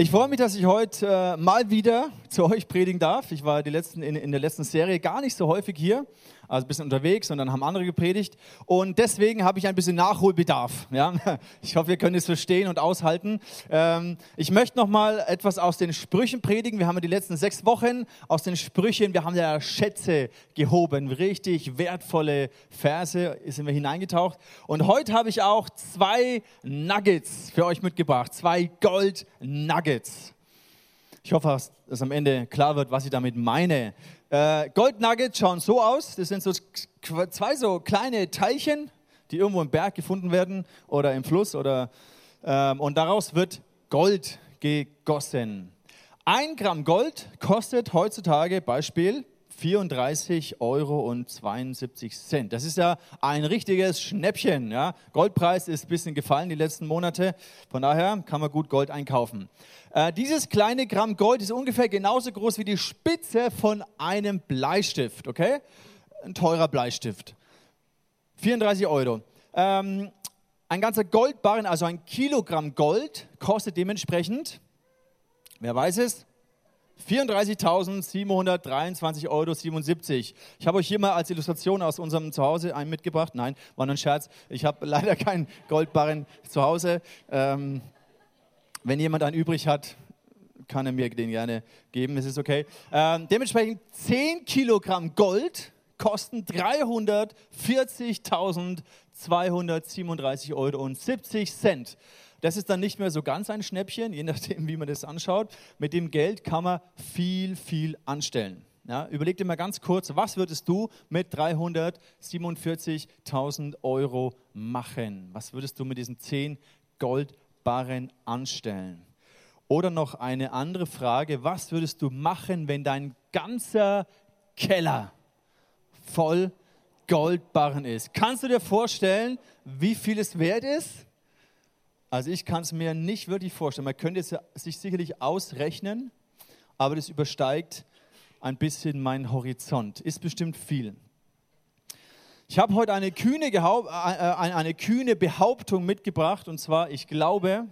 Ich freue mich, dass ich heute äh, mal wieder zu euch predigen darf. Ich war die letzten, in, in, der letzten Serie gar nicht so häufig hier, also ein bisschen unterwegs und dann haben andere gepredigt. Und deswegen habe ich ein bisschen Nachholbedarf. Ja? Ich hoffe, ihr könnt es verstehen und aushalten. Ähm, ich möchte noch mal etwas aus den Sprüchen predigen. Wir haben ja die letzten sechs Wochen aus den Sprüchen, wir haben ja Schätze gehoben, richtig wertvolle Verse sind wir hineingetaucht. Und heute habe ich auch zwei Nuggets für euch mitgebracht, zwei Gold-Nuggets. Nuggets. Ich hoffe, dass am Ende klar wird, was ich damit meine. Äh, Gold Nuggets schauen so aus. Das sind so zwei so kleine Teilchen, die irgendwo im Berg gefunden werden oder im Fluss oder ähm, und daraus wird Gold gegossen. Ein Gramm Gold kostet heutzutage Beispiel 34,72 Euro. Das ist ja ein richtiges Schnäppchen. Ja? Goldpreis ist ein bisschen gefallen die letzten Monate. Von daher kann man gut Gold einkaufen. Äh, dieses kleine Gramm Gold ist ungefähr genauso groß wie die Spitze von einem Bleistift. Okay? Ein teurer Bleistift. 34 Euro. Ähm, ein ganzer Goldbarren, also ein Kilogramm Gold, kostet dementsprechend, wer weiß es, 34.723,77 Euro. Ich habe euch hier mal als Illustration aus unserem Zuhause einen mitgebracht. Nein, war nur ein Scherz. Ich habe leider keinen Goldbarren zu Hause. Ähm, wenn jemand einen übrig hat, kann er mir den gerne geben. Es ist okay. Ähm, dementsprechend 10 Kilogramm Gold kosten 340.237,70 Euro. Das ist dann nicht mehr so ganz ein Schnäppchen, je nachdem, wie man das anschaut. Mit dem Geld kann man viel, viel anstellen. Ja, überleg dir mal ganz kurz, was würdest du mit 347.000 Euro machen? Was würdest du mit diesen 10 Goldbarren anstellen? Oder noch eine andere Frage, was würdest du machen, wenn dein ganzer Keller voll Goldbarren ist? Kannst du dir vorstellen, wie viel es wert ist? Also ich kann es mir nicht wirklich vorstellen. Man könnte es sich sicherlich ausrechnen, aber das übersteigt ein bisschen meinen Horizont. Ist bestimmt viel. Ich habe heute eine kühne, äh, äh, eine kühne Behauptung mitgebracht und zwar, ich glaube,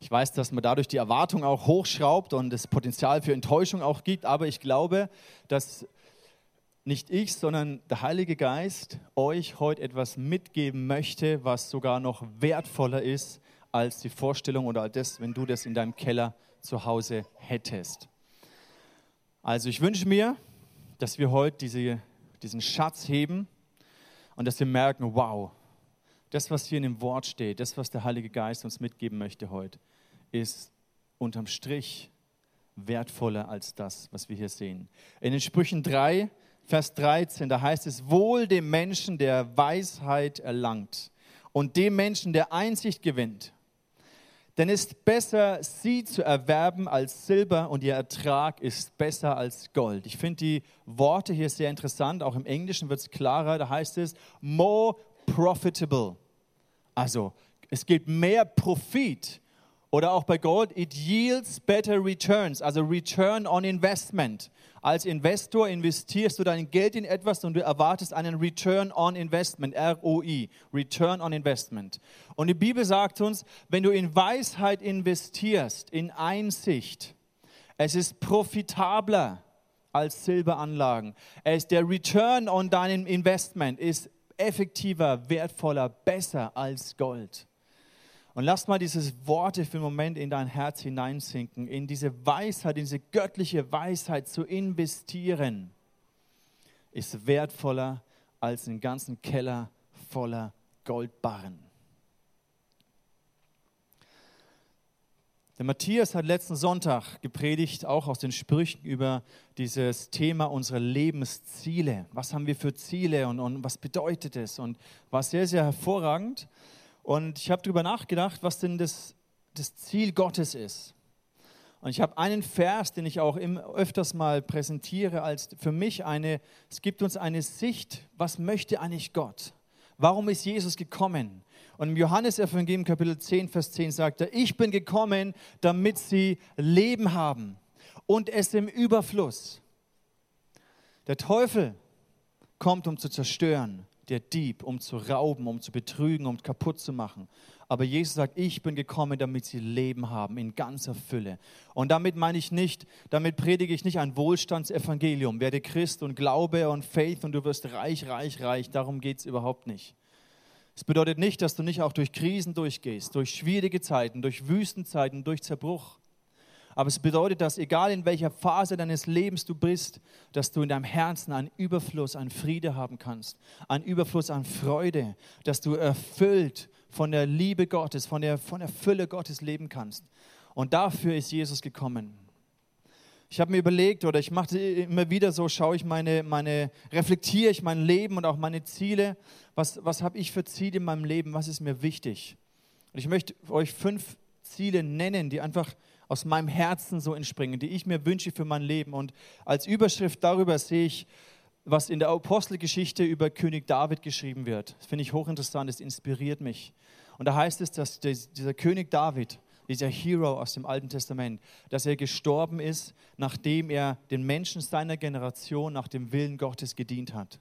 ich weiß, dass man dadurch die Erwartung auch hochschraubt und das Potenzial für Enttäuschung auch gibt, aber ich glaube, dass nicht ich, sondern der Heilige Geist euch heute etwas mitgeben möchte, was sogar noch wertvoller ist als die Vorstellung oder das, wenn du das in deinem Keller zu Hause hättest. Also ich wünsche mir, dass wir heute diese, diesen Schatz heben und dass wir merken, wow, das, was hier in dem Wort steht, das, was der Heilige Geist uns mitgeben möchte heute, ist unterm Strich wertvoller als das, was wir hier sehen. In den Sprüchen 3 Vers 13, da heißt es, wohl dem Menschen, der Weisheit erlangt und dem Menschen, der Einsicht gewinnt. Denn es ist besser, sie zu erwerben als Silber und ihr Ertrag ist besser als Gold. Ich finde die Worte hier sehr interessant. Auch im Englischen wird es klarer. Da heißt es more profitable. Also es gibt mehr Profit. Oder auch bei Gold, it yields better returns, also Return on Investment. Als Investor investierst du dein Geld in etwas und du erwartest einen Return on Investment, ROI, Return on Investment. Und die Bibel sagt uns, wenn du in Weisheit investierst, in Einsicht, es ist profitabler als Silberanlagen. Es, der Return on deinem Investment ist effektiver, wertvoller, besser als Gold. Und lass mal diese Worte für einen Moment in dein Herz hineinsinken, in diese Weisheit, in diese göttliche Weisheit zu investieren, ist wertvoller als einen ganzen Keller voller Goldbarren. Der Matthias hat letzten Sonntag gepredigt, auch aus den Sprüchen über dieses Thema unserer Lebensziele. Was haben wir für Ziele und, und was bedeutet es? Und war sehr, sehr hervorragend. Und ich habe darüber nachgedacht, was denn das, das Ziel Gottes ist. Und ich habe einen Vers, den ich auch öfters mal präsentiere, als für mich eine, es gibt uns eine Sicht, was möchte eigentlich Gott? Warum ist Jesus gekommen? Und im Johannesevangelium Kapitel 10, Vers 10 sagt er, ich bin gekommen, damit sie Leben haben und es im Überfluss. Der Teufel kommt, um zu zerstören, der Dieb, um zu rauben, um zu betrügen, um kaputt zu machen. Aber Jesus sagt, ich bin gekommen, damit sie Leben haben in ganzer Fülle. Und damit meine ich nicht, damit predige ich nicht ein Wohlstandsevangelium. Werde Christ und Glaube und Faith und du wirst reich, reich, reich. Darum geht es überhaupt nicht. Es bedeutet nicht, dass du nicht auch durch Krisen durchgehst, durch schwierige Zeiten, durch Wüstenzeiten, durch Zerbruch. Aber es bedeutet, dass egal in welcher Phase deines Lebens du bist, dass du in deinem Herzen einen Überfluss an Friede haben kannst, einen Überfluss an Freude, dass du erfüllt von der Liebe Gottes, von der, von der Fülle Gottes leben kannst. Und dafür ist Jesus gekommen. Ich habe mir überlegt oder ich mache immer wieder so, schaue ich meine, meine, reflektiere ich mein Leben und auch meine Ziele. Was, was habe ich für Ziele in meinem Leben? Was ist mir wichtig? Und ich möchte euch fünf Ziele nennen, die einfach aus meinem Herzen so entspringen, die ich mir wünsche für mein Leben. Und als Überschrift darüber sehe ich, was in der Apostelgeschichte über König David geschrieben wird. Das finde ich hochinteressant, es inspiriert mich. Und da heißt es, dass dieser König David, dieser Hero aus dem Alten Testament, dass er gestorben ist, nachdem er den Menschen seiner Generation nach dem Willen Gottes gedient hat.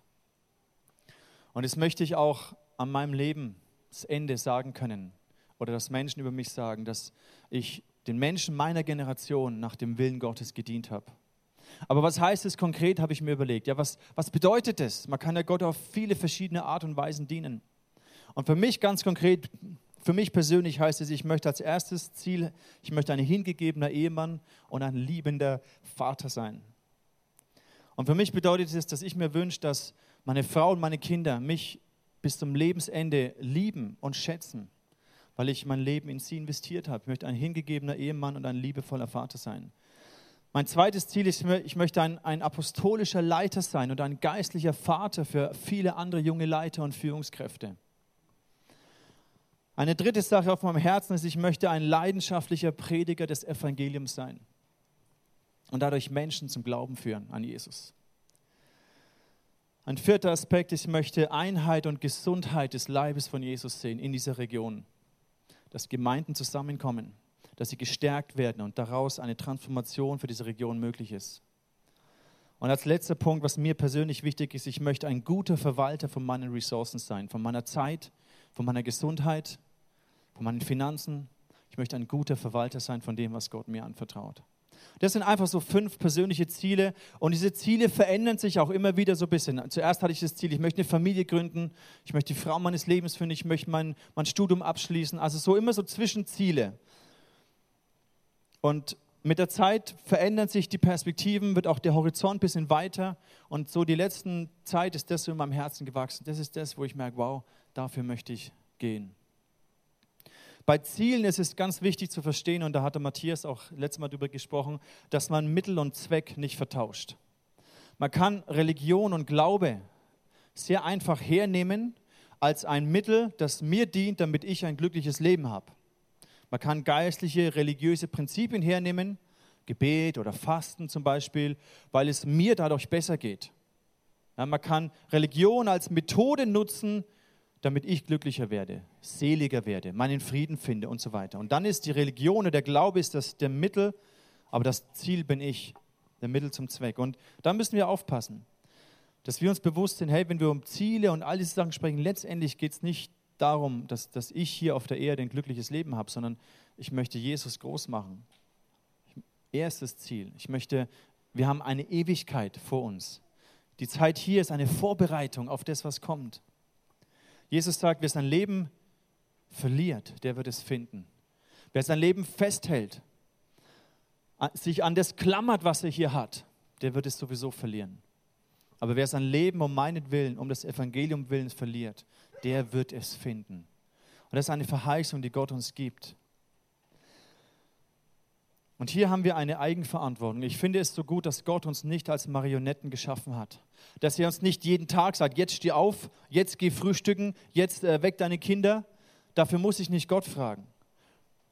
Und das möchte ich auch an meinem Lebensende sagen können oder dass Menschen über mich sagen, dass ich den Menschen meiner Generation nach dem Willen Gottes gedient habe. Aber was heißt es konkret, habe ich mir überlegt. Ja, was, was bedeutet es? Man kann ja Gott auf viele verschiedene Art und Weisen dienen. Und für mich ganz konkret, für mich persönlich heißt es, ich möchte als erstes Ziel, ich möchte ein hingegebener Ehemann und ein liebender Vater sein. Und für mich bedeutet es, dass ich mir wünsche, dass meine Frau und meine Kinder mich bis zum Lebensende lieben und schätzen weil ich mein Leben in sie investiert habe. Ich möchte ein hingegebener Ehemann und ein liebevoller Vater sein. Mein zweites Ziel ist, ich möchte ein, ein apostolischer Leiter sein und ein geistlicher Vater für viele andere junge Leiter und Führungskräfte. Eine dritte Sache auf meinem Herzen ist, ich möchte ein leidenschaftlicher Prediger des Evangeliums sein und dadurch Menschen zum Glauben führen an Jesus. Ein vierter Aspekt ist, ich möchte Einheit und Gesundheit des Leibes von Jesus sehen in dieser Region dass Gemeinden zusammenkommen, dass sie gestärkt werden und daraus eine Transformation für diese Region möglich ist. Und als letzter Punkt, was mir persönlich wichtig ist, ich möchte ein guter Verwalter von meinen Ressourcen sein, von meiner Zeit, von meiner Gesundheit, von meinen Finanzen. Ich möchte ein guter Verwalter sein von dem, was Gott mir anvertraut. Das sind einfach so fünf persönliche Ziele und diese Ziele verändern sich auch immer wieder so ein bisschen. Zuerst hatte ich das Ziel, ich möchte eine Familie gründen, ich möchte die Frau meines Lebens finden, ich möchte mein, mein Studium abschließen. Also so immer so Zwischenziele. Und mit der Zeit verändern sich die Perspektiven, wird auch der Horizont ein bisschen weiter. Und so die letzten Zeit ist das so in meinem Herzen gewachsen. Das ist das, wo ich merke, wow, dafür möchte ich gehen. Bei Zielen ist es ganz wichtig zu verstehen, und da hatte Matthias auch letztes Mal darüber gesprochen, dass man Mittel und Zweck nicht vertauscht. Man kann Religion und Glaube sehr einfach hernehmen als ein Mittel, das mir dient, damit ich ein glückliches Leben habe. Man kann geistliche, religiöse Prinzipien hernehmen, Gebet oder Fasten zum Beispiel, weil es mir dadurch besser geht. Ja, man kann Religion als Methode nutzen, damit ich glücklicher werde, seliger werde, meinen Frieden finde und so weiter. Und dann ist die Religion oder der Glaube ist das der Mittel, aber das Ziel bin ich, der Mittel zum Zweck. Und da müssen wir aufpassen, dass wir uns bewusst sind, hey, wenn wir um Ziele und all diese Sachen sprechen, letztendlich geht es nicht darum, dass, dass ich hier auf der Erde ein glückliches Leben habe, sondern ich möchte Jesus groß machen. Er ist das Ziel. Ich möchte, wir haben eine Ewigkeit vor uns. Die Zeit hier ist eine Vorbereitung auf das, was kommt. Jesus sagt, wer sein Leben verliert, der wird es finden. Wer sein Leben festhält, sich an das klammert, was er hier hat, der wird es sowieso verlieren. Aber wer sein Leben um meinetwillen, um das Evangelium willen verliert, der wird es finden. Und das ist eine Verheißung, die Gott uns gibt. Und hier haben wir eine Eigenverantwortung. Ich finde es so gut, dass Gott uns nicht als Marionetten geschaffen hat. Dass er uns nicht jeden Tag sagt, jetzt steh auf, jetzt geh frühstücken, jetzt äh, weck deine Kinder. Dafür muss ich nicht Gott fragen.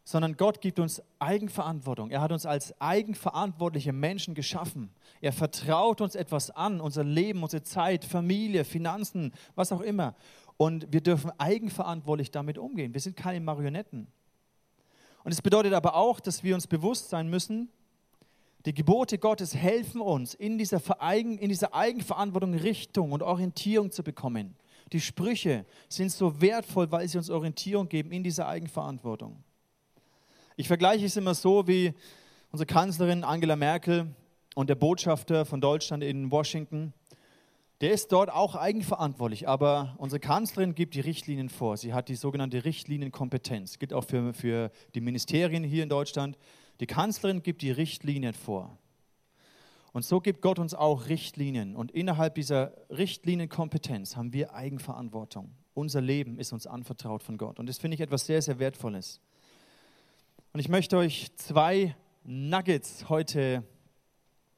Sondern Gott gibt uns Eigenverantwortung. Er hat uns als eigenverantwortliche Menschen geschaffen. Er vertraut uns etwas an, unser Leben, unsere Zeit, Familie, Finanzen, was auch immer. Und wir dürfen eigenverantwortlich damit umgehen. Wir sind keine Marionetten. Und es bedeutet aber auch, dass wir uns bewusst sein müssen, die Gebote Gottes helfen uns, in dieser, Vereigen, in dieser Eigenverantwortung Richtung und Orientierung zu bekommen. Die Sprüche sind so wertvoll, weil sie uns Orientierung geben in dieser Eigenverantwortung. Ich vergleiche es immer so wie unsere Kanzlerin Angela Merkel und der Botschafter von Deutschland in Washington. Der ist dort auch eigenverantwortlich, aber unsere Kanzlerin gibt die Richtlinien vor. Sie hat die sogenannte Richtlinienkompetenz. Gilt auch für, für die Ministerien hier in Deutschland. Die Kanzlerin gibt die Richtlinien vor. Und so gibt Gott uns auch Richtlinien. Und innerhalb dieser Richtlinienkompetenz haben wir Eigenverantwortung. Unser Leben ist uns anvertraut von Gott. Und das finde ich etwas sehr, sehr Wertvolles. Und ich möchte euch zwei Nuggets heute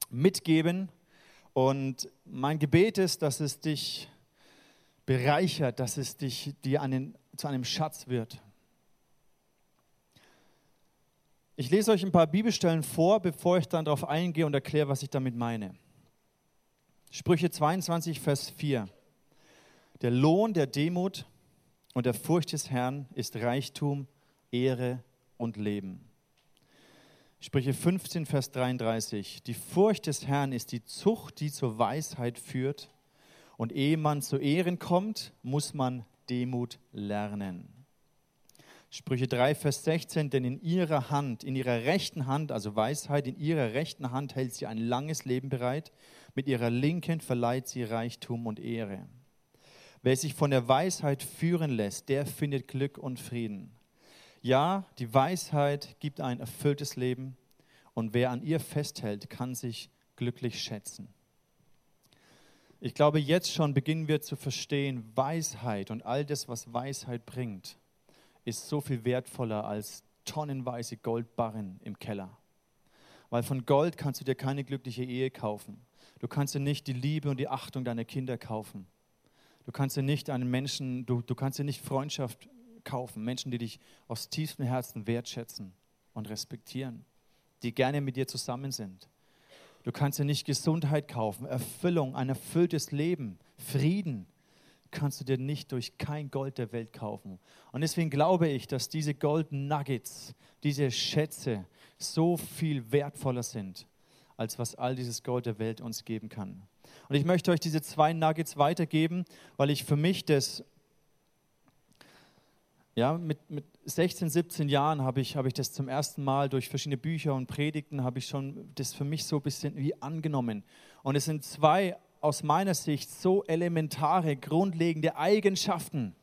mitgeben. Und mein Gebet ist, dass es dich bereichert, dass es dich dir einen, zu einem Schatz wird. Ich lese euch ein paar Bibelstellen vor, bevor ich dann darauf eingehe und erkläre, was ich damit meine. Sprüche 22, Vers 4. Der Lohn der Demut und der Furcht des Herrn ist Reichtum, Ehre und Leben. Sprüche 15, Vers 33. Die Furcht des Herrn ist die Zucht, die zur Weisheit führt. Und ehe man zu Ehren kommt, muss man Demut lernen. Sprüche 3, Vers 16, denn in ihrer Hand, in ihrer rechten Hand, also Weisheit, in ihrer rechten Hand hält sie ein langes Leben bereit, mit ihrer linken verleiht sie Reichtum und Ehre. Wer sich von der Weisheit führen lässt, der findet Glück und Frieden. Ja, die Weisheit gibt ein erfülltes Leben und wer an ihr festhält, kann sich glücklich schätzen. Ich glaube, jetzt schon beginnen wir zu verstehen, Weisheit und all das, was Weisheit bringt, ist so viel wertvoller als tonnenweise Goldbarren im Keller. Weil von Gold kannst du dir keine glückliche Ehe kaufen. Du kannst dir nicht die Liebe und die Achtung deiner Kinder kaufen. Du kannst dir nicht einen Menschen, du, du kannst dir nicht Freundschaft kaufen. Menschen, die dich aus tiefstem Herzen wertschätzen und respektieren, die gerne mit dir zusammen sind. Du kannst dir nicht Gesundheit kaufen, Erfüllung, ein erfülltes Leben, Frieden, kannst du dir nicht durch kein Gold der Welt kaufen. Und deswegen glaube ich, dass diese Golden Nuggets, diese Schätze so viel wertvoller sind, als was all dieses Gold der Welt uns geben kann. Und ich möchte euch diese zwei Nuggets weitergeben, weil ich für mich das, ja, mit, mit 16, 17 Jahren habe ich, habe ich das zum ersten Mal durch verschiedene Bücher und Predigten, habe ich schon das für mich so ein bisschen wie angenommen. Und es sind zwei aus meiner Sicht so elementare, grundlegende Eigenschaften,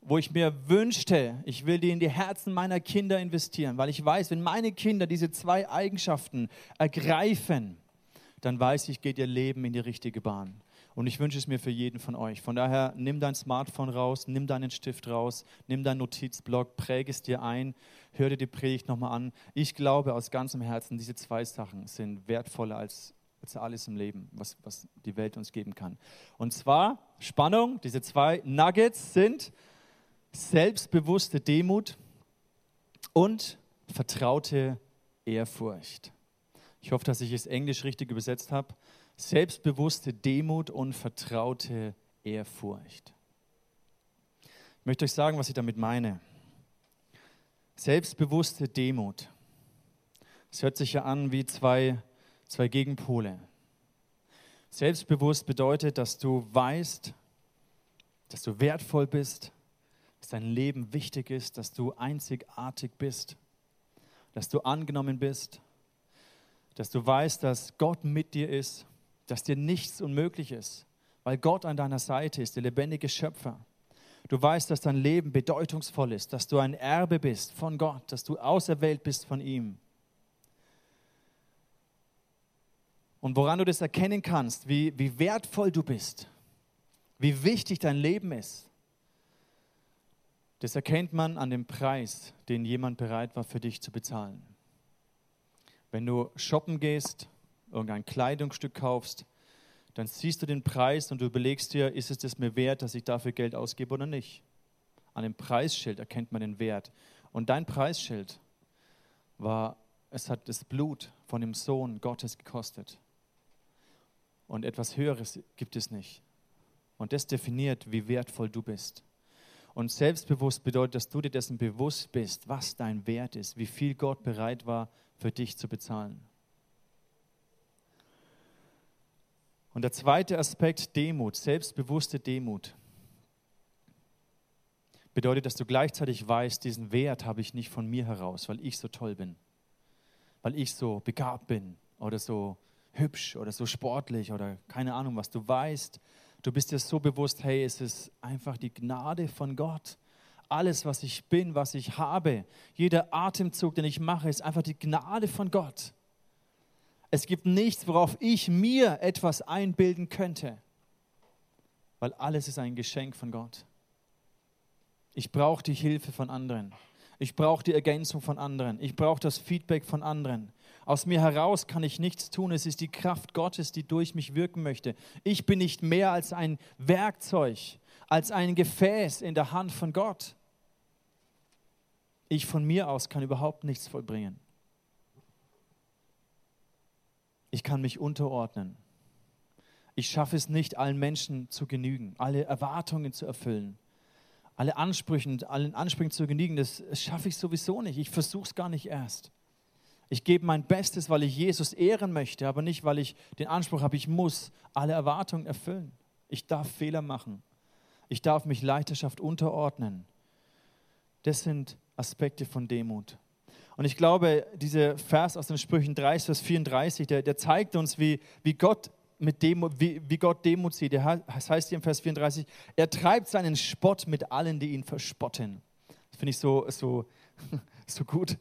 wo ich mir wünschte, ich will die in die Herzen meiner Kinder investieren, weil ich weiß, wenn meine Kinder diese zwei Eigenschaften ergreifen, dann weiß ich, geht ihr Leben in die richtige Bahn. Und ich wünsche es mir für jeden von euch. Von daher, nimm dein Smartphone raus, nimm deinen Stift raus, nimm deinen Notizblock, präge es dir ein, hör dir die Predigt nochmal an. Ich glaube aus ganzem Herzen, diese zwei Sachen sind wertvoller als als alles im Leben, was, was die Welt uns geben kann. Und zwar, Spannung, diese zwei Nuggets sind selbstbewusste Demut und vertraute Ehrfurcht. Ich hoffe, dass ich es englisch richtig übersetzt habe. Selbstbewusste Demut und vertraute Ehrfurcht. Ich möchte euch sagen, was ich damit meine. Selbstbewusste Demut. Es hört sich ja an wie zwei zwei Gegenpole. Selbstbewusst bedeutet, dass du weißt, dass du wertvoll bist, dass dein Leben wichtig ist, dass du einzigartig bist, dass du angenommen bist, dass du weißt, dass Gott mit dir ist, dass dir nichts unmöglich ist, weil Gott an deiner Seite ist, der lebendige Schöpfer. Du weißt, dass dein Leben bedeutungsvoll ist, dass du ein Erbe bist von Gott, dass du auserwählt bist von ihm. Und woran du das erkennen kannst, wie, wie wertvoll du bist, wie wichtig dein Leben ist, das erkennt man an dem Preis, den jemand bereit war für dich zu bezahlen. Wenn du shoppen gehst, irgendein Kleidungsstück kaufst, dann siehst du den Preis und du überlegst dir, ist es das mir wert, dass ich dafür Geld ausgebe oder nicht. An dem Preisschild erkennt man den Wert. Und dein Preisschild war, es hat das Blut von dem Sohn Gottes gekostet. Und etwas Höheres gibt es nicht. Und das definiert, wie wertvoll du bist. Und selbstbewusst bedeutet, dass du dir dessen bewusst bist, was dein Wert ist, wie viel Gott bereit war, für dich zu bezahlen. Und der zweite Aspekt, Demut, selbstbewusste Demut. bedeutet, dass du gleichzeitig weißt, diesen Wert habe ich nicht von mir heraus, weil ich so toll bin, weil ich so begabt bin oder so hübsch oder so sportlich oder keine Ahnung was. Du weißt, du bist dir so bewusst, hey, es ist einfach die Gnade von Gott. Alles, was ich bin, was ich habe, jeder Atemzug, den ich mache, ist einfach die Gnade von Gott. Es gibt nichts, worauf ich mir etwas einbilden könnte, weil alles ist ein Geschenk von Gott. Ich brauche die Hilfe von anderen. Ich brauche die Ergänzung von anderen. Ich brauche das Feedback von anderen. Aus mir heraus kann ich nichts tun. Es ist die Kraft Gottes, die durch mich wirken möchte. Ich bin nicht mehr als ein Werkzeug, als ein Gefäß in der Hand von Gott. Ich von mir aus kann überhaupt nichts vollbringen. Ich kann mich unterordnen. Ich schaffe es nicht, allen Menschen zu genügen, alle Erwartungen zu erfüllen, alle Ansprüchen, allen Ansprüchen zu genügen. Das schaffe ich sowieso nicht. Ich versuche es gar nicht erst. Ich gebe mein Bestes, weil ich Jesus ehren möchte, aber nicht, weil ich den Anspruch habe, ich muss alle Erwartungen erfüllen. Ich darf Fehler machen. Ich darf mich Leiterschaft unterordnen. Das sind Aspekte von Demut. Und ich glaube, dieser Vers aus den Sprüchen 30, Vers 34, der, der zeigt uns, wie, wie, Gott mit Demut, wie, wie Gott Demut sieht. Das heißt hier im Vers 34, er treibt seinen Spott mit allen, die ihn verspotten. Das finde ich so, so, so gut.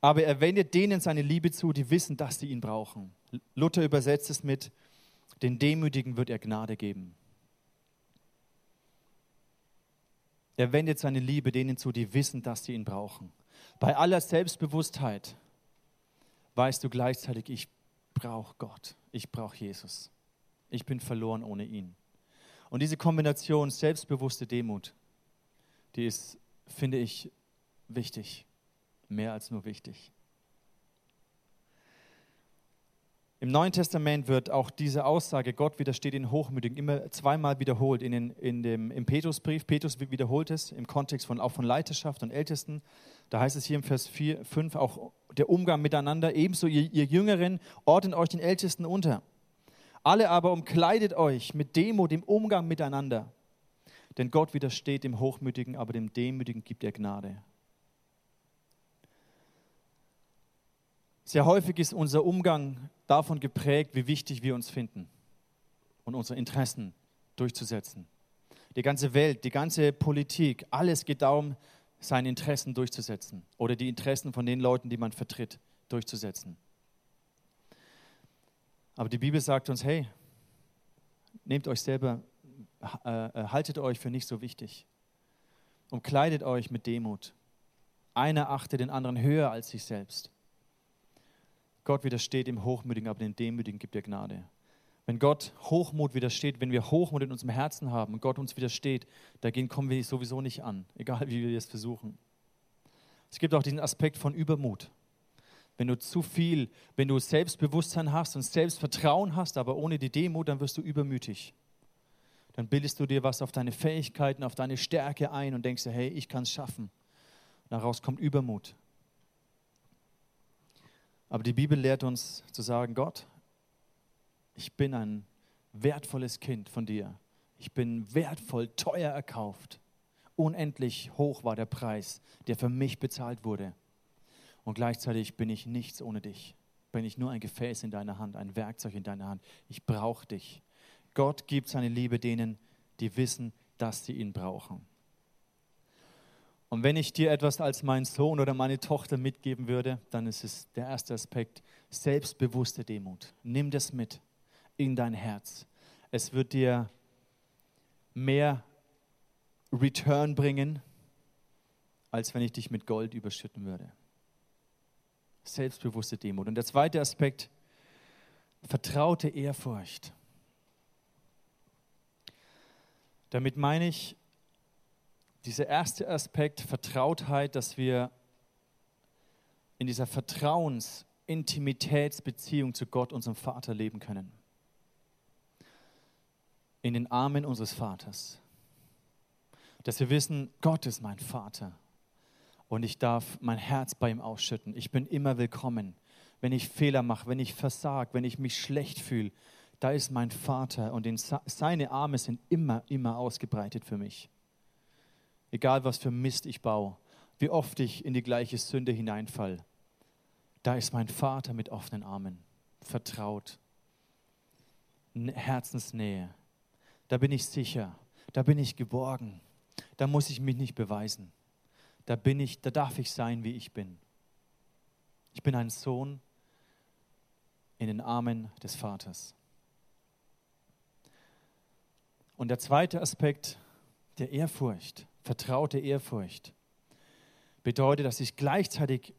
Aber er wendet denen seine Liebe zu, die wissen, dass sie ihn brauchen. Luther übersetzt es mit, den Demütigen wird er Gnade geben. Er wendet seine Liebe denen zu, die wissen, dass sie ihn brauchen. Bei aller Selbstbewusstheit weißt du gleichzeitig, ich brauche Gott, ich brauche Jesus. Ich bin verloren ohne ihn. Und diese Kombination selbstbewusste Demut, die ist, finde ich, wichtig, mehr als nur wichtig. Im Neuen Testament wird auch diese Aussage, Gott widersteht den Hochmütigen, immer zweimal wiederholt. In den, in dem, Im Petrusbrief, Petrus wiederholt es im Kontext von, auch von Leiterschaft und Ältesten. Da heißt es hier im Vers 4, 5 auch der Umgang miteinander. Ebenso ihr, ihr Jüngeren ordnet euch den Ältesten unter. Alle aber umkleidet euch mit Demut im Umgang miteinander. Denn Gott widersteht dem Hochmütigen, aber dem Demütigen gibt er Gnade. Sehr häufig ist unser Umgang davon geprägt, wie wichtig wir uns finden und unsere Interessen durchzusetzen. Die ganze Welt, die ganze Politik, alles geht darum, seine Interessen durchzusetzen oder die Interessen von den Leuten, die man vertritt, durchzusetzen. Aber die Bibel sagt uns, hey, nehmt euch selber, äh, äh haltet euch für nicht so wichtig. Umkleidet euch mit Demut. Einer achte den anderen höher als sich selbst. Gott widersteht dem Hochmütigen, aber dem Demütigen gibt er Gnade. Wenn Gott Hochmut widersteht, wenn wir Hochmut in unserem Herzen haben und Gott uns widersteht, dagegen kommen wir sowieso nicht an, egal wie wir es versuchen. Es gibt auch diesen Aspekt von Übermut. Wenn du zu viel, wenn du Selbstbewusstsein hast und Selbstvertrauen hast, aber ohne die Demut, dann wirst du übermütig. Dann bildest du dir was auf deine Fähigkeiten, auf deine Stärke ein und denkst dir, hey, ich kann es schaffen. Daraus kommt Übermut. Aber die Bibel lehrt uns zu sagen, Gott, ich bin ein wertvolles Kind von dir. Ich bin wertvoll, teuer erkauft. Unendlich hoch war der Preis, der für mich bezahlt wurde. Und gleichzeitig bin ich nichts ohne dich. Bin ich nur ein Gefäß in deiner Hand, ein Werkzeug in deiner Hand. Ich brauche dich. Gott gibt seine Liebe denen, die wissen, dass sie ihn brauchen. Und wenn ich dir etwas als mein Sohn oder meine Tochter mitgeben würde, dann ist es der erste Aspekt, selbstbewusste Demut. Nimm das mit in dein Herz. Es wird dir mehr Return bringen, als wenn ich dich mit Gold überschütten würde. Selbstbewusste Demut. Und der zweite Aspekt, vertraute Ehrfurcht. Damit meine ich, dieser erste Aspekt, Vertrautheit, dass wir in dieser Vertrauens-, Intimitätsbeziehung zu Gott, unserem Vater, leben können. In den Armen unseres Vaters. Dass wir wissen, Gott ist mein Vater und ich darf mein Herz bei ihm ausschütten. Ich bin immer willkommen. Wenn ich Fehler mache, wenn ich versage, wenn ich mich schlecht fühle, da ist mein Vater und seine Arme sind immer, immer ausgebreitet für mich. Egal was für Mist ich baue, wie oft ich in die gleiche Sünde hineinfall, da ist mein Vater mit offenen Armen, vertraut, Herzensnähe. Da bin ich sicher, da bin ich geborgen, da muss ich mich nicht beweisen. Da bin ich, da darf ich sein, wie ich bin. Ich bin ein Sohn in den Armen des Vaters. Und der zweite Aspekt der Ehrfurcht, vertraute Ehrfurcht, bedeutet, dass ich gleichzeitig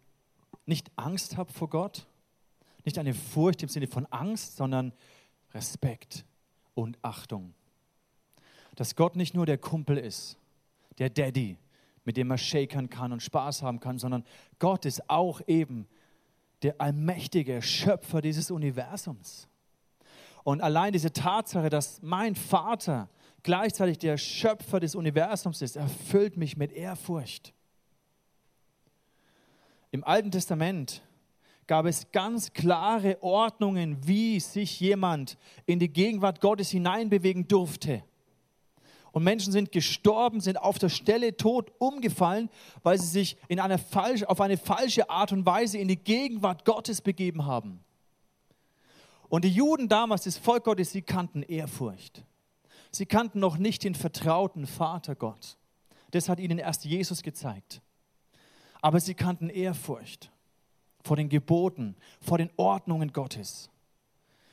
nicht Angst habe vor Gott, nicht eine Furcht im Sinne von Angst, sondern Respekt und Achtung. Dass Gott nicht nur der Kumpel ist, der Daddy, mit dem man shakern kann und Spaß haben kann, sondern Gott ist auch eben der allmächtige Schöpfer dieses Universums. Und allein diese Tatsache, dass mein Vater gleichzeitig der Schöpfer des Universums ist, erfüllt mich mit Ehrfurcht. Im Alten Testament gab es ganz klare Ordnungen, wie sich jemand in die Gegenwart Gottes hineinbewegen durfte. Und Menschen sind gestorben, sind auf der Stelle tot umgefallen, weil sie sich in eine falsch, auf eine falsche Art und Weise in die Gegenwart Gottes begeben haben. Und die Juden damals, das Volk Gottes, sie kannten Ehrfurcht. Sie kannten noch nicht den vertrauten Vater Gott. Das hat ihnen erst Jesus gezeigt. Aber sie kannten Ehrfurcht vor den Geboten, vor den Ordnungen Gottes.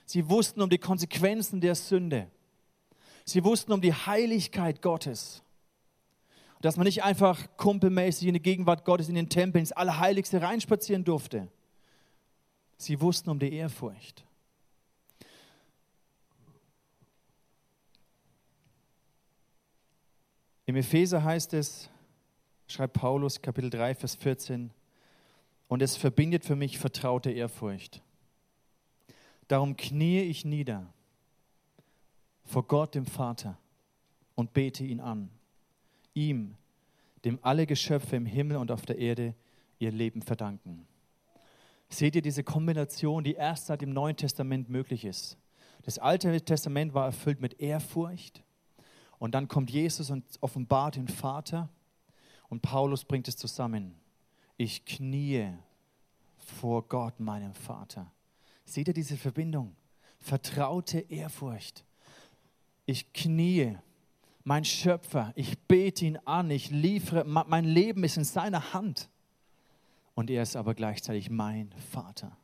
Sie wussten um die Konsequenzen der Sünde. Sie wussten um die Heiligkeit Gottes. Dass man nicht einfach kumpelmäßig in die Gegenwart Gottes in den Tempel ins Allerheiligste reinspazieren durfte. Sie wussten um die Ehrfurcht. Im Epheser heißt es, schreibt Paulus, Kapitel 3, Vers 14, und es verbindet für mich vertraute Ehrfurcht. Darum kniee ich nieder vor Gott, dem Vater, und bete ihn an. Ihm, dem alle Geschöpfe im Himmel und auf der Erde ihr Leben verdanken. Seht ihr diese Kombination, die erst seit dem Neuen Testament möglich ist? Das Alte Testament war erfüllt mit Ehrfurcht und dann kommt Jesus und offenbart den Vater und Paulus bringt es zusammen. Ich kniee vor Gott, meinem Vater. Seht ihr diese Verbindung? Vertraute Ehrfurcht. Ich kniee, mein Schöpfer, ich bete ihn an, ich liefere, mein Leben ist in seiner Hand. Und er ist aber gleichzeitig mein Vater.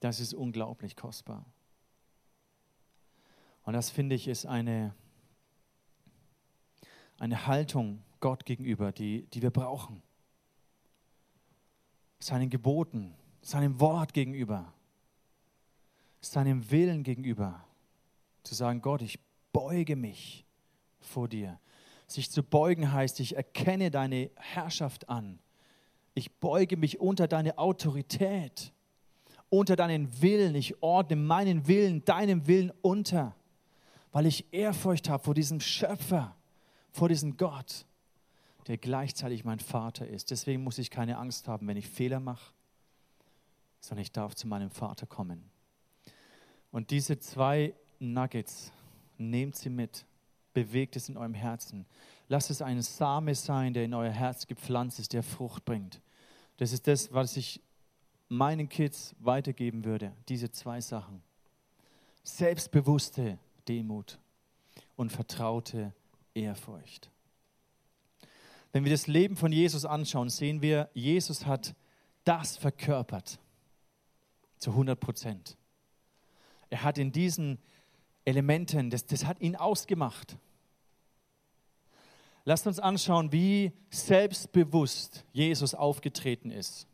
Das ist unglaublich kostbar. Und das finde ich ist eine, eine Haltung Gott gegenüber, die, die wir brauchen. Seinen Geboten, seinem Wort gegenüber, seinem Willen gegenüber. Zu sagen, Gott, ich beuge mich vor dir. Sich zu beugen heißt, ich erkenne deine Herrschaft an. Ich beuge mich unter deine Autorität, unter deinen Willen. Ich ordne meinen Willen, deinem Willen unter, weil ich Ehrfurcht habe vor diesem Schöpfer, vor diesem Gott, der gleichzeitig mein Vater ist. Deswegen muss ich keine Angst haben, wenn ich Fehler mache, sondern ich darf zu meinem Vater kommen. Und diese zwei Nuggets, nehmt sie mit, bewegt es in eurem Herzen. Lasst es ein Same sein, der in euer Herz gepflanzt ist, der Frucht bringt. Das ist das, was ich meinen Kids weitergeben würde, diese zwei Sachen. Selbstbewusste Demut und vertraute Ehrfurcht. Wenn wir das Leben von Jesus anschauen, sehen wir, Jesus hat das verkörpert zu 100 Prozent. Er hat in diesen Elementen, das, das hat ihn ausgemacht. Lasst uns anschauen, wie selbstbewusst Jesus aufgetreten ist.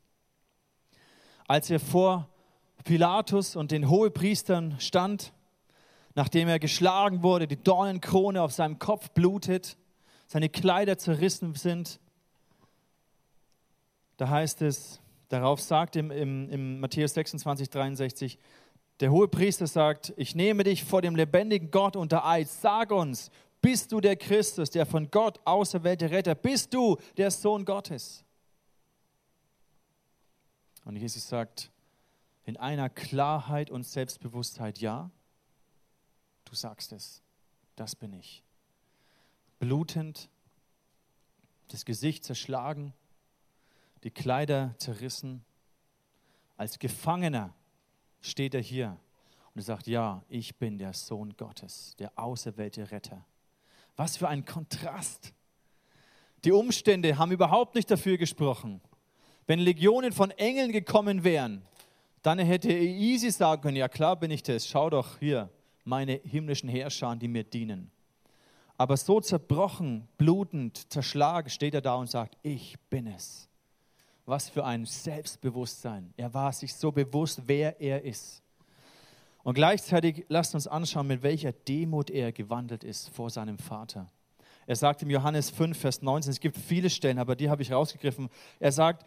Als er vor Pilatus und den Hohepriestern stand, nachdem er geschlagen wurde, die Dornenkrone auf seinem Kopf blutet, seine Kleider zerrissen sind, da heißt es, darauf sagt im, im, im Matthäus 26, 63, der hohe Priester sagt, ich nehme dich vor dem lebendigen Gott unter Eid. Sag uns, bist du der Christus, der von Gott auserwählte Retter? Bist du der Sohn Gottes? Und Jesus sagt in einer Klarheit und Selbstbewusstheit, ja, du sagst es, das bin ich. Blutend das Gesicht zerschlagen, die Kleider zerrissen. Als Gefangener steht er hier und sagt, ja, ich bin der Sohn Gottes, der auserwählte Retter. Was für ein Kontrast. Die Umstände haben überhaupt nicht dafür gesprochen. Wenn Legionen von Engeln gekommen wären, dann hätte er easy sagen können, ja klar bin ich das, schau doch hier, meine himmlischen Herrscher, die mir dienen. Aber so zerbrochen, blutend, zerschlagen steht er da und sagt, ich bin es. Was für ein Selbstbewusstsein. Er war sich so bewusst, wer er ist. Und gleichzeitig lasst uns anschauen, mit welcher Demut er gewandelt ist vor seinem Vater. Er sagt im Johannes 5, Vers 19, es gibt viele Stellen, aber die habe ich rausgegriffen. Er sagt,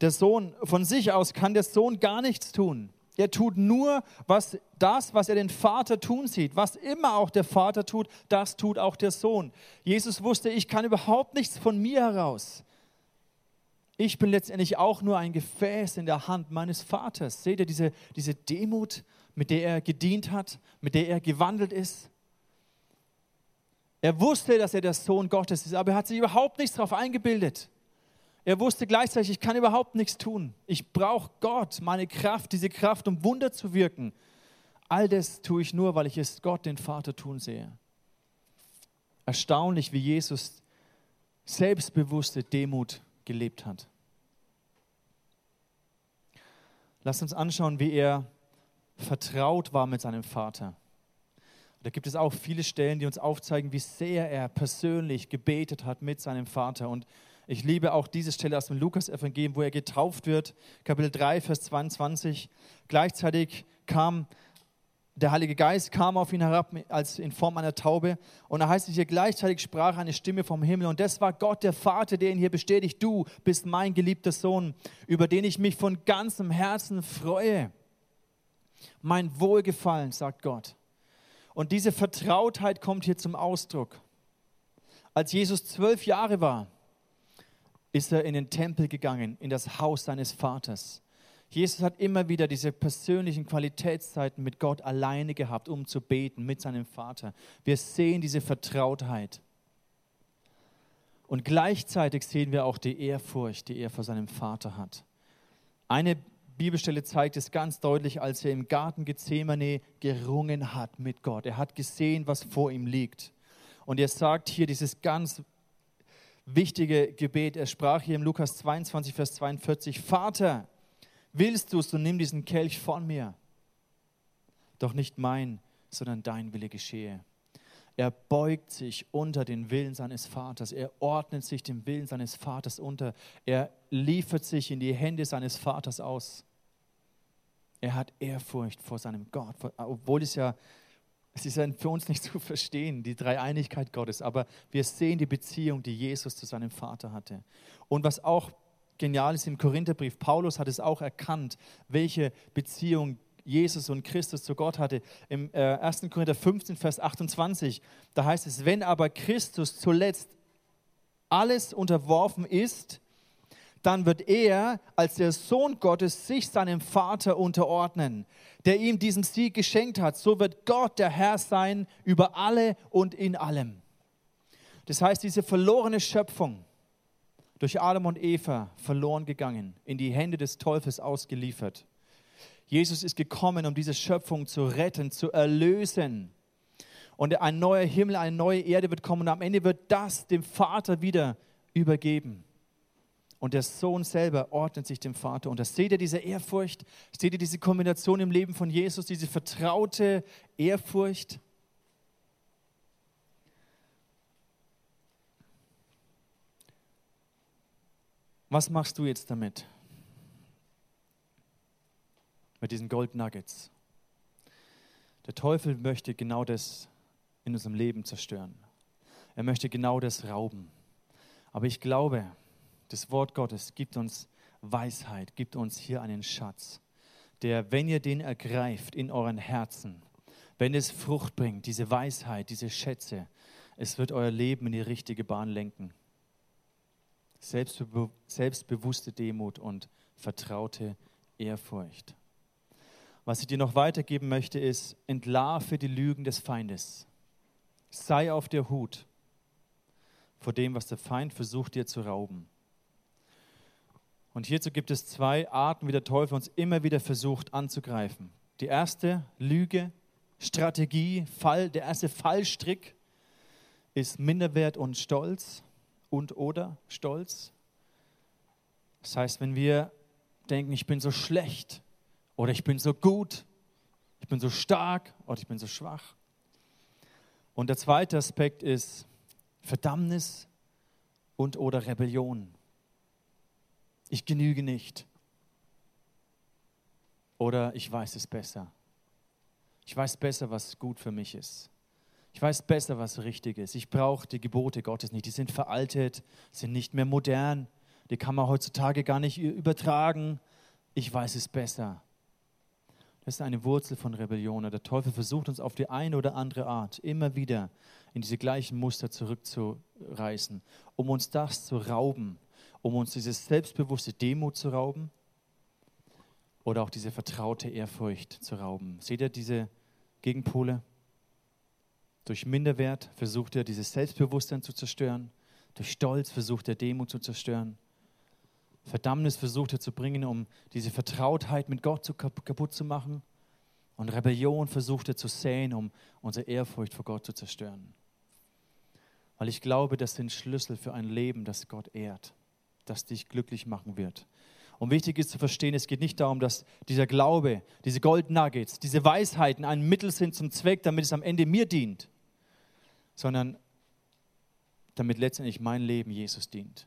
der Sohn, von sich aus kann der Sohn gar nichts tun. Er tut nur was, das, was er den Vater tun sieht. Was immer auch der Vater tut, das tut auch der Sohn. Jesus wusste, ich kann überhaupt nichts von mir heraus. Ich bin letztendlich auch nur ein Gefäß in der Hand meines Vaters. Seht ihr diese, diese Demut, mit der er gedient hat, mit der er gewandelt ist? Er wusste, dass er der Sohn Gottes ist, aber er hat sich überhaupt nichts darauf eingebildet. Er wusste gleichzeitig, ich kann überhaupt nichts tun. Ich brauche Gott, meine Kraft, diese Kraft, um Wunder zu wirken. All das tue ich nur, weil ich es Gott, den Vater, tun sehe. Erstaunlich, wie Jesus selbstbewusste Demut gelebt hat. Lasst uns anschauen, wie er vertraut war mit seinem Vater. Da gibt es auch viele Stellen, die uns aufzeigen, wie sehr er persönlich gebetet hat mit seinem Vater. Und ich liebe auch diese Stelle aus dem Lukas-Evangelium, wo er getauft wird, Kapitel 3, Vers 22. Gleichzeitig kam der Heilige Geist kam auf ihn herab als in Form einer Taube. Und da heißt es hier, gleichzeitig sprach eine Stimme vom Himmel. Und das war Gott, der Vater, der ihn hier bestätigt. Du bist mein geliebter Sohn, über den ich mich von ganzem Herzen freue. Mein Wohlgefallen, sagt Gott. Und diese Vertrautheit kommt hier zum Ausdruck. Als Jesus zwölf Jahre war, ist er in den Tempel gegangen, in das Haus seines Vaters. Jesus hat immer wieder diese persönlichen Qualitätszeiten mit Gott alleine gehabt, um zu beten mit seinem Vater. Wir sehen diese Vertrautheit. Und gleichzeitig sehen wir auch die Ehrfurcht, die er vor seinem Vater hat. Eine Bibelstelle zeigt es ganz deutlich, als er im Garten Gethsemane gerungen hat mit Gott. Er hat gesehen, was vor ihm liegt. Und er sagt hier dieses ganz wichtige Gebet. Er sprach hier im Lukas 22, Vers 42, Vater, willst du, so nimm diesen Kelch von mir. Doch nicht mein, sondern dein Wille geschehe. Er beugt sich unter den Willen seines Vaters. Er ordnet sich dem Willen seines Vaters unter. Er liefert sich in die Hände seines Vaters aus. Er hat Ehrfurcht vor seinem Gott, obwohl es ja, es ist für uns nicht zu verstehen, die Dreieinigkeit Gottes, aber wir sehen die Beziehung, die Jesus zu seinem Vater hatte. Und was auch genial ist im Korintherbrief, Paulus hat es auch erkannt, welche Beziehung Jesus und Christus zu Gott hatte. Im äh, 1. Korinther 15, Vers 28, da heißt es, wenn aber Christus zuletzt alles unterworfen ist, dann wird er als der Sohn Gottes sich seinem Vater unterordnen, der ihm diesen Sieg geschenkt hat. So wird Gott der Herr sein über alle und in allem. Das heißt, diese verlorene Schöpfung, durch Adam und Eva verloren gegangen, in die Hände des Teufels ausgeliefert. Jesus ist gekommen, um diese Schöpfung zu retten, zu erlösen. Und ein neuer Himmel, eine neue Erde wird kommen und am Ende wird das dem Vater wieder übergeben und der Sohn selber ordnet sich dem Vater. Und das seht ihr diese Ehrfurcht, seht ihr diese Kombination im Leben von Jesus, diese vertraute Ehrfurcht. Was machst du jetzt damit? Mit diesen Gold Nuggets. Der Teufel möchte genau das in unserem Leben zerstören. Er möchte genau das rauben. Aber ich glaube, das Wort Gottes gibt uns Weisheit, gibt uns hier einen Schatz, der, wenn ihr den ergreift in euren Herzen, wenn es Frucht bringt, diese Weisheit, diese Schätze, es wird euer Leben in die richtige Bahn lenken. Selbstbe selbstbewusste Demut und vertraute Ehrfurcht. Was ich dir noch weitergeben möchte, ist, entlarve die Lügen des Feindes. Sei auf der Hut vor dem, was der Feind versucht dir zu rauben. Und hierzu gibt es zwei Arten, wie der Teufel uns immer wieder versucht anzugreifen. Die erste Lüge, Strategie, Fall, der erste Fallstrick ist Minderwert und Stolz und oder Stolz. Das heißt, wenn wir denken, ich bin so schlecht oder ich bin so gut, ich bin so stark oder ich bin so schwach. Und der zweite Aspekt ist Verdammnis und oder Rebellion. Ich genüge nicht. Oder ich weiß es besser. Ich weiß besser, was gut für mich ist. Ich weiß besser, was richtig ist. Ich brauche die Gebote Gottes nicht. Die sind veraltet, sind nicht mehr modern. Die kann man heutzutage gar nicht übertragen. Ich weiß es besser. Das ist eine Wurzel von Rebellion. Der Teufel versucht uns auf die eine oder andere Art immer wieder in diese gleichen Muster zurückzureißen, um uns das zu rauben, um uns diese selbstbewusste Demut zu rauben oder auch diese vertraute Ehrfurcht zu rauben. Seht ihr diese Gegenpole? Durch Minderwert versucht er, dieses Selbstbewusstsein zu zerstören. Durch Stolz versucht er, Demut zu zerstören. Verdammnis versucht er zu bringen, um diese Vertrautheit mit Gott zu kaputt zu machen. Und Rebellion versucht er zu säen, um unsere Ehrfurcht vor Gott zu zerstören. Weil ich glaube, das sind Schlüssel für ein Leben, das Gott ehrt, das dich glücklich machen wird. Und wichtig ist zu verstehen, es geht nicht darum, dass dieser Glaube, diese Gold Nuggets, diese Weisheiten ein Mittel sind zum Zweck, damit es am Ende mir dient, sondern damit letztendlich mein Leben Jesus dient.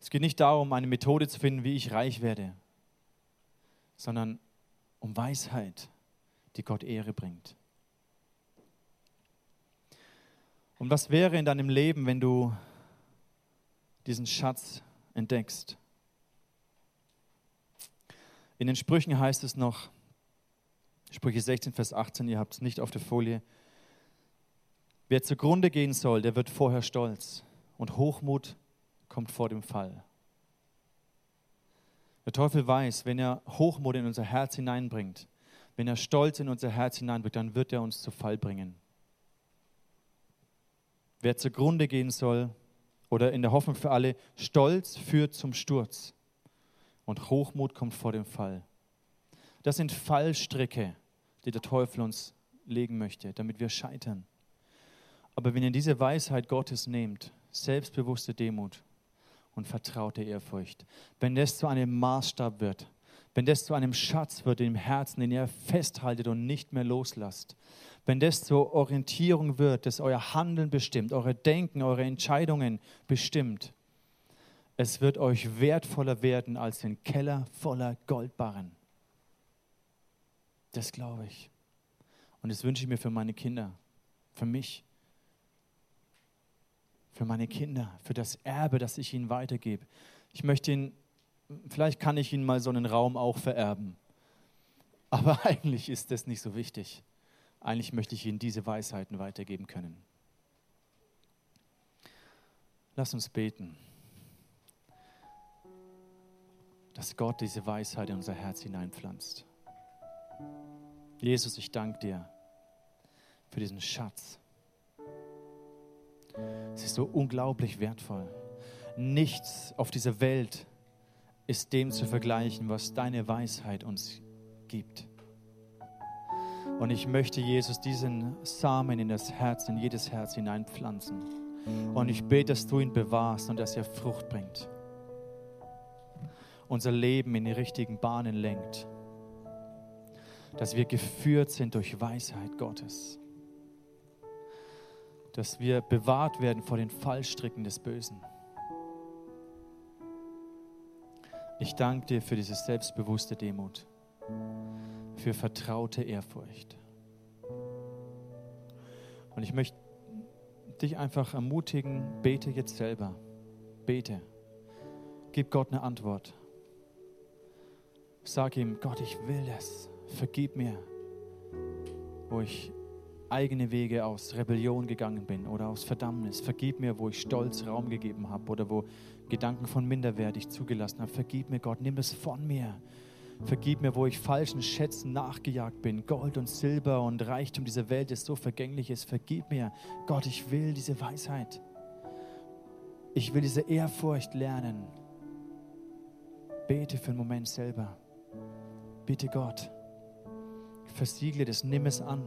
Es geht nicht darum, eine Methode zu finden, wie ich reich werde, sondern um Weisheit, die Gott Ehre bringt. Und was wäre in deinem Leben, wenn du diesen Schatz entdeckst? In den Sprüchen heißt es noch, Sprüche 16, Vers 18, ihr habt es nicht auf der Folie, wer zugrunde gehen soll, der wird vorher stolz und Hochmut kommt vor dem Fall. Der Teufel weiß, wenn er Hochmut in unser Herz hineinbringt, wenn er Stolz in unser Herz hineinbringt, dann wird er uns zu Fall bringen. Wer zugrunde gehen soll, oder in der Hoffnung für alle, Stolz führt zum Sturz und Hochmut kommt vor dem Fall. Das sind Fallstricke, die der Teufel uns legen möchte, damit wir scheitern. Aber wenn ihr diese Weisheit Gottes nehmt, selbstbewusste Demut, und vertraute Ehrfurcht. Wenn das zu einem Maßstab wird, wenn das zu einem Schatz wird im Herzen, den ihr festhaltet und nicht mehr loslasst, wenn das zur Orientierung wird, das euer Handeln bestimmt, eure Denken, eure Entscheidungen bestimmt, es wird euch wertvoller werden als ein Keller voller Goldbarren. Das glaube ich. Und das wünsche ich mir für meine Kinder, für mich für meine Kinder, für das Erbe, das ich ihnen weitergebe. Ich möchte ihnen, vielleicht kann ich ihnen mal so einen Raum auch vererben. Aber eigentlich ist das nicht so wichtig. Eigentlich möchte ich ihnen diese Weisheiten weitergeben können. Lass uns beten, dass Gott diese Weisheit in unser Herz hineinpflanzt. Jesus, ich danke dir für diesen Schatz es ist so unglaublich wertvoll. Nichts auf dieser Welt ist dem zu vergleichen, was deine Weisheit uns gibt. Und ich möchte, Jesus, diesen Samen in das Herz, in jedes Herz hineinpflanzen. Und ich bete, dass du ihn bewahrst und dass er Frucht bringt. Unser Leben in die richtigen Bahnen lenkt. Dass wir geführt sind durch Weisheit Gottes dass wir bewahrt werden vor den Fallstricken des Bösen. Ich danke dir für diese selbstbewusste Demut, für vertraute Ehrfurcht. Und ich möchte dich einfach ermutigen, bete jetzt selber. Bete. Gib Gott eine Antwort. Sag ihm, Gott, ich will das. Vergib mir, wo ich eigene Wege aus Rebellion gegangen bin oder aus Verdammnis. Vergib mir, wo ich Stolz Raum gegeben habe oder wo Gedanken von Minderwert ich zugelassen habe. Vergib mir, Gott, nimm es von mir. Vergib mir, wo ich falschen Schätzen nachgejagt bin. Gold und Silber und Reichtum dieser Welt ist so vergänglich ist. Vergib mir. Gott, ich will diese Weisheit. Ich will diese Ehrfurcht lernen. Bete für einen Moment selber. Bitte Gott, versiegle das, nimm es an,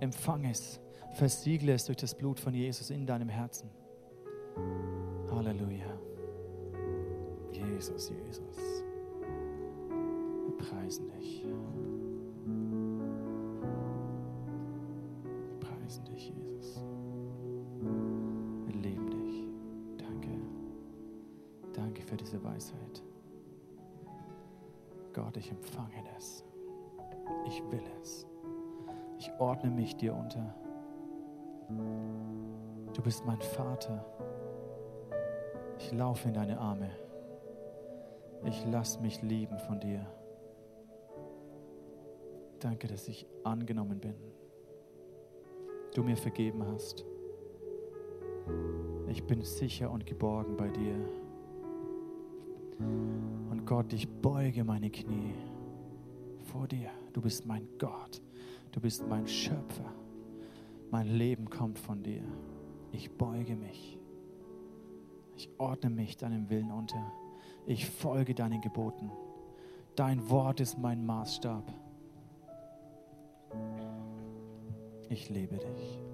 empfang es, versiegle es durch das Blut von Jesus in deinem Herzen. Halleluja. Jesus, Jesus. Preisen dich. Wir preisen dich, Jesus. Wir lieben dich. Danke. Danke für diese Weisheit. Gott, ich empfange das. Ich will es. Ich ordne mich dir unter. Du bist mein Vater. Ich laufe in deine Arme. Ich lasse mich lieben von dir. Danke, dass ich angenommen bin. Du mir vergeben hast. Ich bin sicher und geborgen bei dir. Und Gott, ich beuge meine Knie vor dir. Du bist mein Gott. Du bist mein Schöpfer. Mein Leben kommt von dir. Ich beuge mich. Ich ordne mich deinem Willen unter. Ich folge deinen Geboten. Dein Wort ist mein Maßstab. Ich liebe dich.